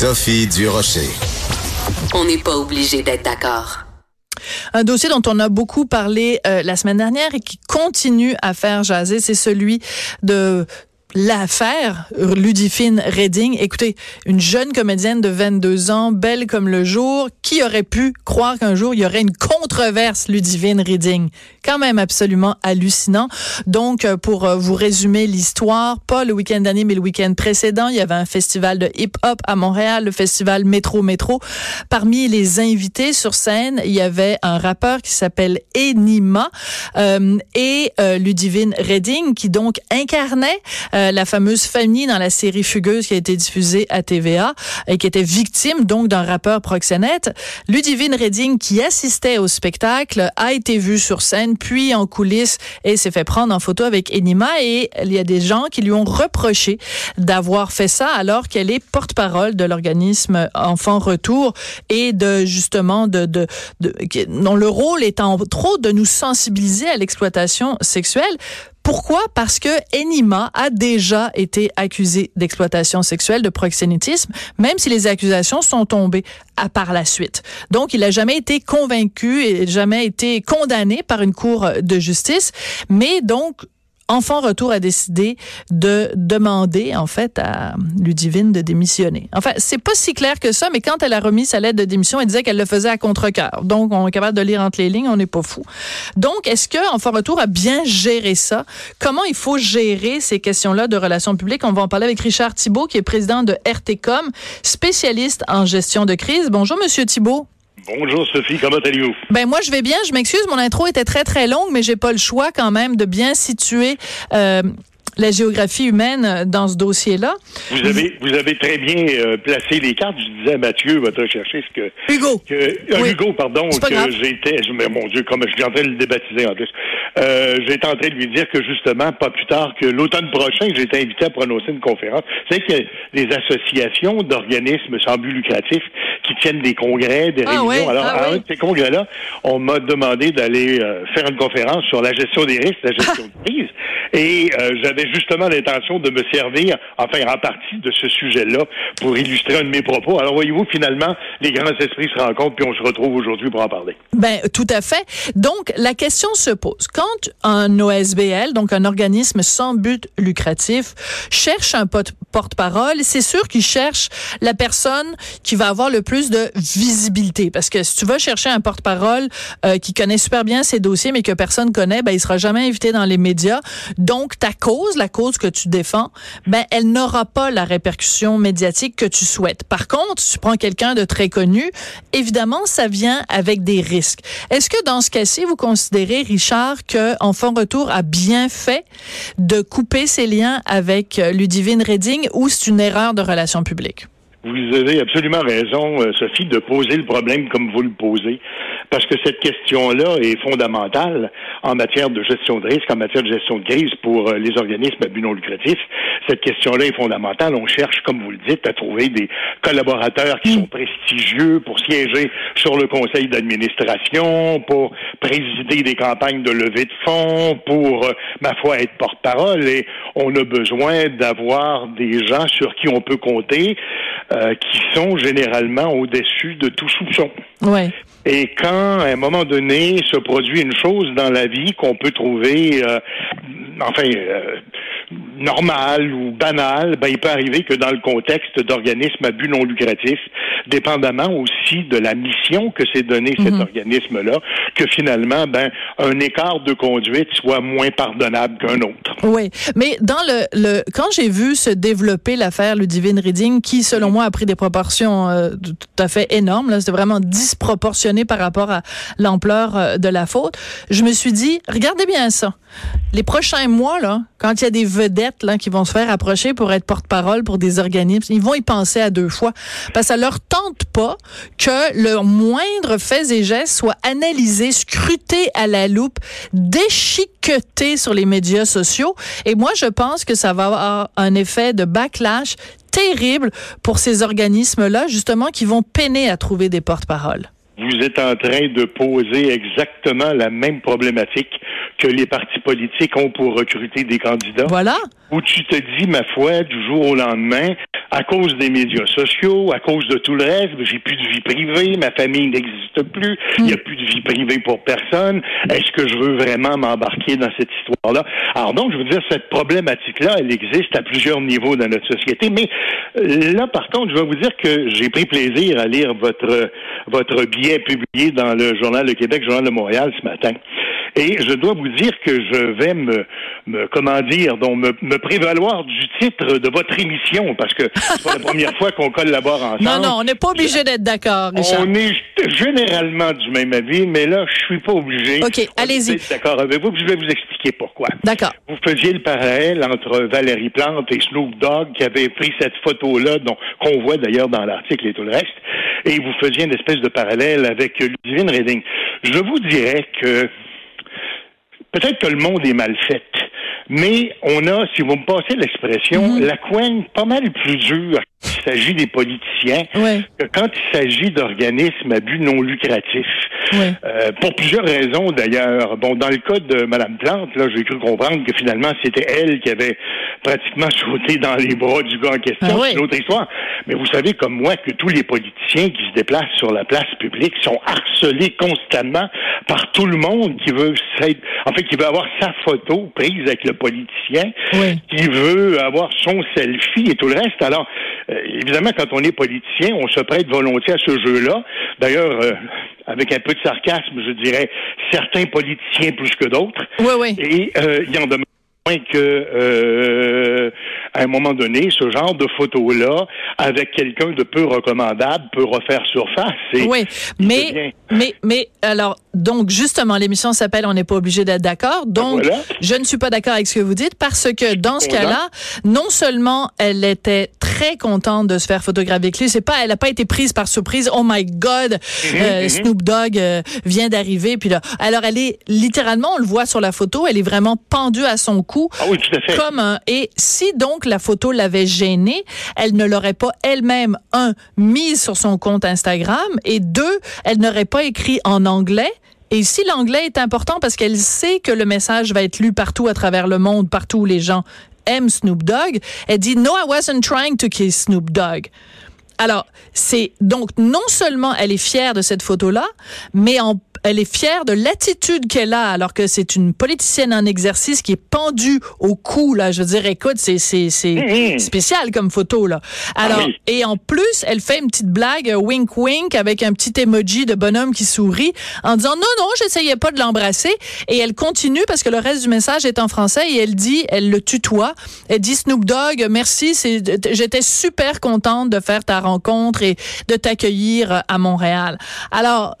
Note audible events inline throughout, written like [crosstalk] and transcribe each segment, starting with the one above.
Sophie Durocher. On n'est pas obligé d'être d'accord. Un dossier dont on a beaucoup parlé euh, la semaine dernière et qui continue à faire jaser, c'est celui de l'affaire Ludivine Redding. Écoutez, une jeune comédienne de 22 ans, belle comme le jour, qui aurait pu croire qu'un jour il y aurait une controverse Ludivine Redding? Quand même absolument hallucinant. Donc, euh, pour euh, vous résumer l'histoire, pas le week-end dernier, mais le week-end précédent, il y avait un festival de hip-hop à Montréal, le festival Métro Métro. Parmi les invités sur scène, il y avait un rappeur qui s'appelle Enima euh, et euh, Ludivine Redding, qui donc incarnait euh, la fameuse famille dans la série Fugueuse qui a été diffusée à TVA et qui était victime donc d'un rappeur proxénète. Ludivine Redding, qui assistait au spectacle, a été vue sur scène, puis en coulisses et s'est fait prendre en photo avec Enima et il y a des gens qui lui ont reproché d'avoir fait ça alors qu'elle est porte-parole de l'organisme Enfant Retour et de justement de, de, de, dont le rôle est entre autres de nous sensibiliser à l'exploitation sexuelle. Pourquoi? Parce que Enima a déjà été accusé d'exploitation sexuelle, de proxénétisme, même si les accusations sont tombées à par la suite. Donc, il n'a jamais été convaincu et jamais été condamné par une cour de justice, mais donc, Enfant Retour a décidé de demander, en fait, à Ludivine de démissionner. Enfin, c'est pas si clair que ça, mais quand elle a remis sa lettre de démission, elle disait qu'elle le faisait à contre-cœur. Donc, on est capable de lire entre les lignes, on n'est pas fou. Donc, est-ce que Enfant Retour a bien géré ça? Comment il faut gérer ces questions-là de relations publiques? On va en parler avec Richard Thibault, qui est président de RTCOM, spécialiste en gestion de crise. Bonjour, Monsieur Thibault. Bonjour Sophie, comment allez-vous? Ben moi je vais bien, je m'excuse, mon intro était très très longue, mais j'ai pas le choix quand même de bien situer euh, la géographie humaine dans ce dossier-là. Vous avez, vous avez très bien euh, placé les cartes. Je disais à Mathieu, va te rechercher ce que... Hugo. Que, euh, Oui. Hugo, pardon, C'est que j'étais... Mon Dieu, comme je suis en train de le débaptiser en plus. Euh, j'étais en train de lui dire que justement, pas plus tard que l'automne prochain, j'ai été invité à prononcer une conférence. Vous savez qu'il y a des associations d'organismes sans but lucratif qui tiennent des congrès, des Ah réunions. Alors, ah à oui. un de ces congrès-là, on m'a demandé d'aller euh, faire une conférence sur la gestion des risques, la gestion [laughs] de crise. Et euh, j'avais justement l'intention de me servir, enfin en partie, de ce sujet-là pour illustrer un de mes propos. Alors voyez-vous, finalement, les grands esprits se rencontrent, puis on se retrouve aujourd'hui pour en parler. Ben, tout à fait. Donc, la question se pose. Quand un OSBL, donc un organisme sans but lucratif, cherche un porte-parole, c'est sûr qu'il cherche la personne qui va avoir le plus de visibilité. Parce que si tu vas chercher un porte-parole euh, qui connaît super bien ses dossiers, mais que personne connaît, ben, il sera jamais invité dans les médias. Donc, ta cause, la cause que tu défends, ben, elle n'aura pas la répercussion médiatique que tu souhaites. Par contre, si tu prends quelqu'un de très connu, évidemment, ça vient avec des risques. Est-ce que dans ce cas-ci, vous considérez, Richard, que Enfant Retour a bien fait de couper ses liens avec euh, Ludivine Redding ou c'est une erreur de relations publiques? Vous avez absolument raison, euh, Sophie, de poser le problème comme vous le posez, parce que cette question-là est fondamentale en matière de gestion de risque, en matière de gestion de crise pour euh, les organismes à but non lucratif. Cette question-là est fondamentale. On cherche, comme vous le dites, à trouver des collaborateurs qui sont prestigieux pour siéger sur le conseil d'administration, pour présider des campagnes de levée de fonds, pour, euh, ma foi, être porte-parole. Et on a besoin d'avoir des gens sur qui on peut compter, euh, qui sont généralement au-dessus de tout soupçon. Ouais. Et quand, à un moment donné, se produit une chose dans la vie qu'on peut trouver, euh, enfin, euh, normale ou banale, ben, il peut arriver que dans le contexte d'organismes à but non lucratif, dépendamment aussi de la mission que s'est donnée cet organisme-là, que finalement, ben, un écart de conduite soit moins pardonnable qu'un autre. Oui, mais dans le, le quand j'ai vu se développer l'affaire Ludivine Reading, qui selon moi a pris des proportions euh, tout à fait énormes, là, c'était vraiment disproportionné par rapport à l'ampleur euh, de la faute, je me suis dit, regardez bien ça. Les prochains mois là, quand il y a des vedettes là, qui vont se faire approcher pour être porte-parole pour des organismes, ils vont y penser à deux fois. Parce que ça leur tente pas que leur moindre fait et geste soit analysé, scruté à la loupe, déchiqueté sur les médias sociaux. Et moi, je pense que ça va avoir un effet de backlash terrible pour ces organismes-là, justement, qui vont peiner à trouver des porte-paroles vous êtes en train de poser exactement la même problématique que les partis politiques ont pour recruter des candidats. Voilà. Où tu te dis, ma foi, du jour au lendemain, à cause des médias sociaux, à cause de tout le reste, j'ai plus de vie privée, ma famille n'existe plus, il n'y a plus de vie privée pour personne. Est-ce que je veux vraiment m'embarquer dans cette histoire-là? Alors donc, je veux dire, cette problématique-là, elle existe à plusieurs niveaux dans notre société. Mais euh, là, par contre, je vais vous dire que j'ai pris plaisir à lire votre votre billet publié dans le Journal de Québec, Journal de Montréal ce matin. Et je dois vous dire que je vais me, me comment dire, donc me, me, prévaloir du titre de votre émission, parce que c'est pas la première fois qu'on collabore ensemble. [laughs] Non, non, on n'est pas obligé d'être d'accord, Richard. On est généralement du même avis, mais là, je suis pas obligé. OK, allez-y. D'accord avec vous, puis je vais vous expliquer pourquoi. D'accord. Vous faisiez le parallèle entre Valérie Plante et Snoop Dogg, qui avait pris cette photo-là, qu'on voit d'ailleurs dans l'article et tout le reste, et vous faisiez une espèce de parallèle avec Ludivine Reding. Je vous dirais que peut-être que le monde est mal fait, mais on a, si vous me passez l'expression, Mhm. la couenne pas mal plus dure quand il s'agit des politiciens Ouais. que quand il s'agit d'organismes à but non lucratif. Ouais. Euh, pour plusieurs raisons d'ailleurs. Bon, dans le cas de Mme Plante, là, j'ai cru comprendre que finalement c'était elle qui avait pratiquement [laughs] sauté dans les bras du gars en question. Ah. C'est une autre histoire. Mais vous savez comme moi que tous les politiciens qui se déplacent sur la place publique sont harcelés constamment par tout le monde qui veut s'être- en fait qui veut avoir sa photo prise avec le politicien, Oui. qui veut avoir son selfie et tout le reste. Alors euh, évidemment quand on est politicien, on se prête volontiers à ce jeu-là. D'ailleurs euh, avec un peu de sarcasme, je dirais certains politiciens plus que d'autres. Oui, oui. Et euh, il en moins que euh, à un moment donné, ce genre de photo-là, avec quelqu'un de peu recommandable, peut refaire surface. Et Oui, mais, devient- mais, mais, alors, donc, justement, l'émission s'appelle On n'est pas obligé d'être d'accord. Donc, voilà. je ne suis pas d'accord avec ce que vous dites parce que dans ce cas-là, non seulement elle était très contente de se faire photographier avec lui, c'est pas, elle n'a pas été prise par surprise. Oh my God, euh, mhm. Snoop Dogg euh, vient d'arriver. Puis là, alors elle est littéralement, on le voit sur la photo, elle est vraiment pendue à son cou. Ah oui, tout à fait. Comme un, et si donc la photo l'avait gênée, elle ne l'aurait pas elle-même, un, mise sur son compte Instagram, et deux, elle n'aurait pas écrit en anglais. Et ici, l'anglais est important parce qu'elle sait que le message va être lu partout à travers le monde, partout où les gens aiment Snoop Dogg. Elle dit, no, I wasn't trying to kiss Snoop Dogg. Alors, c'est donc non seulement elle est fière de cette photo-là, mais en elle est fière de l'attitude qu'elle a, alors que c'est une politicienne en exercice qui est pendue au cou, là. Je veux dire, écoute, c'est, c'est, c'est Mhm. spécial comme photo, là. Alors, Ah oui. et en plus, elle fait une petite blague, euh, wink wink, avec un petit emoji de bonhomme qui sourit, en disant non, non, j'essayais pas de l'embrasser. Et elle continue parce que le reste du message est en français et elle dit, elle le tutoie. Elle dit Snoop Dogg, merci, c'est, j'étais super contente de faire ta rencontre et de t'accueillir euh, à Montréal. Alors,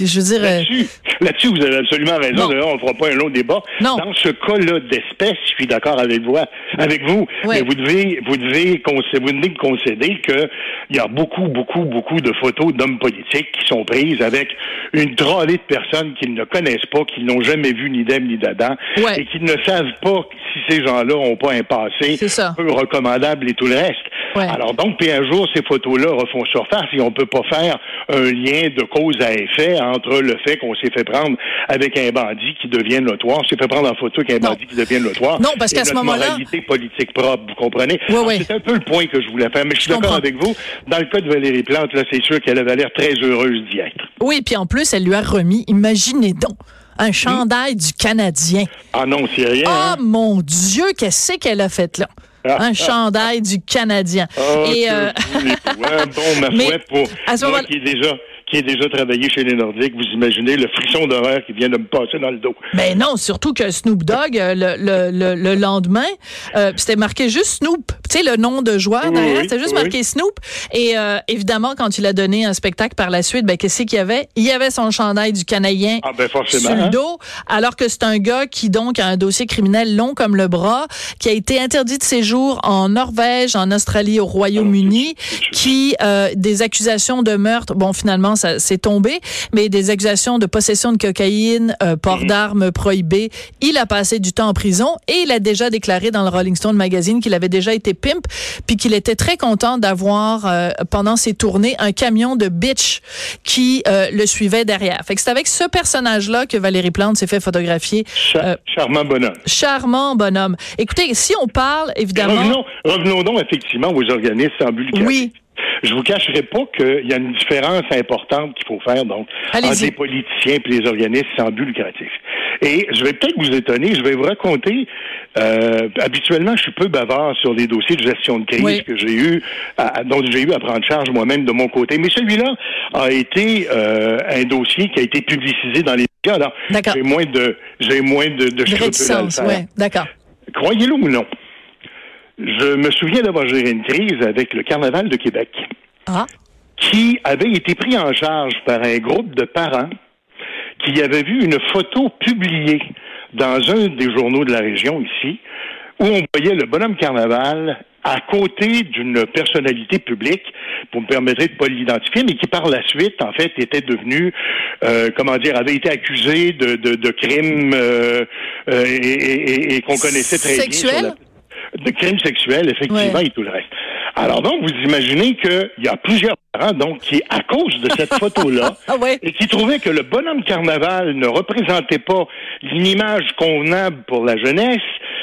je veux dire, euh, Là-dessus, là-dessus, vous avez absolument raison. D'ailleurs, on ne fera pas un long débat. Non. Dans ce cas-là d'espèce, je suis d'accord avec vous, avec vous. Ouais. Mais vous devez, vous devez, concéder, vous devez concéder que il y a beaucoup, beaucoup, beaucoup de photos d'hommes politiques qui sont prises avec une trollée de personnes qu'ils ne connaissent pas, qu'ils n'ont jamais vu ni d'Ève ni d'Adam, Ouais. et qui ne savent pas si ces gens-là ont pas un passé peu recommandable et tout le reste. Ouais. Alors donc, puis un jour, ces photos-là refont surface et on peut pas faire un lien de cause à effet entre le fait qu'on s'est fait prendre avec un bandit qui devient notoire, on s'est fait prendre en photo avec un Non. bandit qui devient notoire. Non, parce qu'à ce moment-là- moralité politique propre, vous comprenez? Alors, ouais. C'est un peu le point que je voulais faire, mais je suis d'accord avec vous. Dans le cas de Valérie Plante, là, c'est sûr qu'elle avait l'air très heureuse d'y être. oui, puis en plus, elle lui a remis, imaginez donc, un chandail du Canadien. Ah non, c'est rien. Ah hein? mon Dieu, qu'est-ce qu'elle a fait là? Ah, Un ah. chandail du Canadien. Ah, Et euh? [laughs] Bon, ma Mais pour à ce moi moment-là- qui est déjà qui ait déjà travaillé chez les Nordiques, vous imaginez le frisson d'horreur qui vient de me passer dans le dos. Mais ben non, surtout que Snoop Dogg, euh, le, le, le, lendemain, euh, c'était marqué juste Snoop. Tu sais, le nom de joueur derrière, c'était juste marqué Snoop. Et euh, évidemment, quand il a donné un spectacle par la suite, ben, qu'est-ce qu'il y avait? Il y avait son chandail du Canadien ah, ben sur le hein. dos, alors que c'est un gars qui, donc, a un dossier criminel long comme le bras, qui a été interdit de séjour en Norvège, en Australie, au Royaume-Uni, qui, euh, des accusations de meurtre, bon, finalement, ça s'est tombé, mais des accusations de possession de cocaïne, euh, port mm. d'armes prohibé. Il a passé du temps en prison et il a déjà déclaré dans le Rolling Stone magazine qu'il avait déjà été pimp, puis qu'il était très content d'avoir, euh, pendant ses tournées, un camion de bitch qui euh, le suivait derrière. Fait que c'est avec ce personnage-là que Valérie Plante s'est fait photographier. charmant bonhomme. Charmant bonhomme. Écoutez, si on parle, évidemment... Revenons, revenons donc effectivement aux organismes en Oui. Je vous cacherai pas qu'il y a une différence importante qu'il faut faire donc entre les politiciens et les organismes sans but lucratif. Et je vais peut-être vous étonner, je vais vous raconter. Euh, habituellement, je suis peu bavard sur les dossiers de gestion de crise que j'ai eu, à, dont j'ai eu à prendre charge moi-même de mon côté. Mais celui-là a été euh, un dossier qui a été publicisé dans les médias. Alors, j'ai moins de, j'ai moins de, de, de ouais, d'accord. Croyez-le ou non. Je me souviens d'avoir géré une crise avec le Carnaval de Québec, ah. qui avait été pris en charge par un groupe de parents qui avaient vu une photo publiée dans un des journaux de la région ici, où on voyait le bonhomme Carnaval à côté d'une personnalité publique, pour me permettre de ne pas l'identifier, mais qui par la suite, en fait, était devenu, euh, comment dire, avait été accusé de, de, de crimes euh, euh, et, et, qu'on connaissait très bien de crimes sexuels, effectivement, et tout le reste. Alors donc, vous imaginez qu'il y a plusieurs parents, donc, qui, à cause de cette photo-là, [laughs] ah et qui trouvaient que le bonhomme carnaval ne représentait pas une image convenable pour la jeunesse,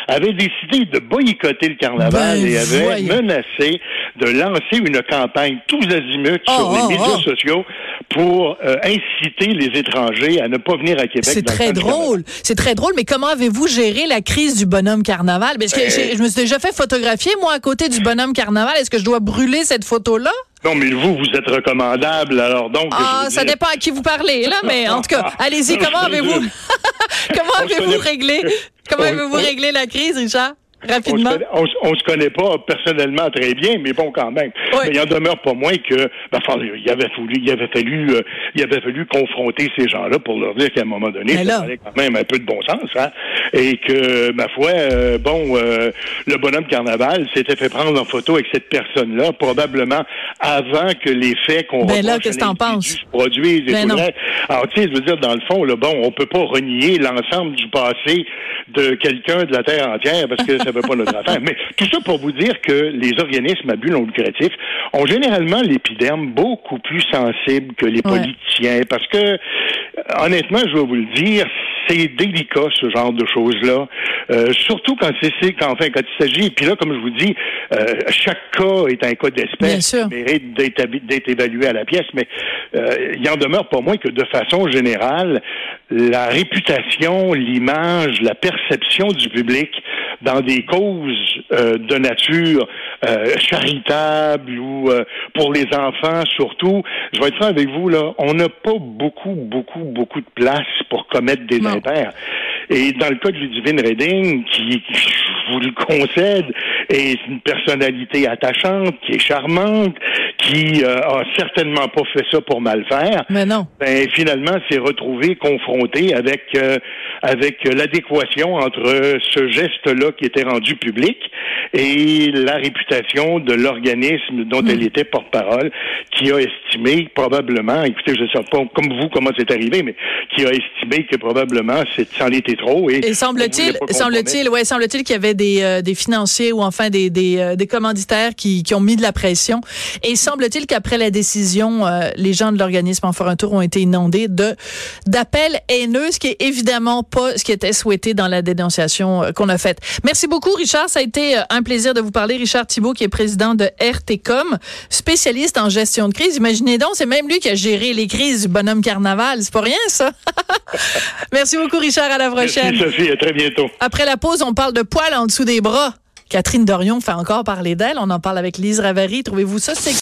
avaient décidé de boycotter le carnaval ben, et avaient menacé de lancer une campagne tous azimuts oh, sur les oh, médias oh. sociaux pour euh, inciter les étrangers à ne pas venir à Québec. C'est très drôle. C'est très drôle, mais comment avez-vous géré la crise du bonhomme carnaval? Parce que Ben- je me suis déjà fait photographier, moi, à côté du bonhomme carnaval. Est-ce que je dois brûler cette photo-là? Non, mais vous, vous êtes recommandable, alors donc. Ah, ça dire- dépend à qui vous parlez, là, mais en tout cas, allez-y, [laughs] comment avez-vous, [laughs] comment avez-vous réglé, comment [laughs] avez-vous réglé la crise, Richard? On se, connaît, on, se- on se connaît pas personnellement très bien, mais bon, quand même. Oui. Mais il en demeure pas moins que, ben, enfin, il avait fallu, il avait fallu, euh, il avait fallu confronter ces gens-là pour leur dire qu'à un moment donné, ça fallait quand même un peu de bon sens, hein, et que, ma foi, euh, bon, euh, le bonhomme carnaval s'était fait prendre en photo avec cette personne-là, probablement avant que les faits qu'on Ben là, qu'est-ce t'en penses? se produisent. Ben. Alors, tu sais, je veux dire, dans le fond, là, bon, on peut pas renier l'ensemble du passé de quelqu'un de la Terre entière parce que [laughs] ça pas notre affaire. Mais tout ça pour vous dire que les organismes à but non lucratif ont généralement l'épiderme beaucoup plus sensible que les Ouais. politiciens parce que, honnêtement, je vais vous le dire, c'est délicat ce genre de choses-là, Euh, surtout quand c'est enfin quand il s'agit. Puis là, comme je vous dis, euh, chaque cas est un cas d'espèce mérite d'être évalué à la pièce, mais euh, il en demeure pas moins que de façon générale, la réputation, l'image, la perception du public dans des causes euh, de nature euh, charitable ou euh, pour les enfants surtout, je vais être franc avec vous là, on n'a pas beaucoup, beaucoup, beaucoup de place pour commettre des Non. impairs. Et dans le cas de Ludivine Redding, qui, je vous le concède, est une personnalité attachante, qui est charmante, qui euh, a certainement pas fait ça pour mal faire, Mais non. ben, finalement s'est retrouvé confronté avec euh, avec l'adéquation entre ce geste-là qui était rendu public et la réputation de l'organisme dont elle était porte-parole, qui a estimé probablement, écoutez, je ne sais pas comme vous comment c'est arrivé, mais qui a estimé que probablement c'est c'en était trop et, semble-t-il, semble-t-il, ouais, semble-il qu'il y avait des, euh, des financiers ou enfin des, des, euh, des commanditaires qui, qui ont mis de la pression. Et semble-t-il qu'après la décision, euh, les gens de l'organisme en un tour ont été inondés de d'appels haineux, ce qui est évidemment pas ce qui était souhaité dans la dénonciation euh, qu'on a faite. Merci beaucoup, Richard. Ça a été euh, un plaisir de vous parler. Richard Thibault, qui est président de RTCOM, spécialiste en gestion de crise. Imaginez donc, c'est même lui qui a géré les crises du bonhomme carnaval. C'est pas rien, ça. [laughs] Merci beaucoup, Richard. À la prochaine. Merci Sophie, à très bientôt. Après la pause, on parle de poils en dessous des bras. Catherine Dorion fait encore parler d'elle. On en parle avec Lise Ravary. Trouvez-vous ça sexy?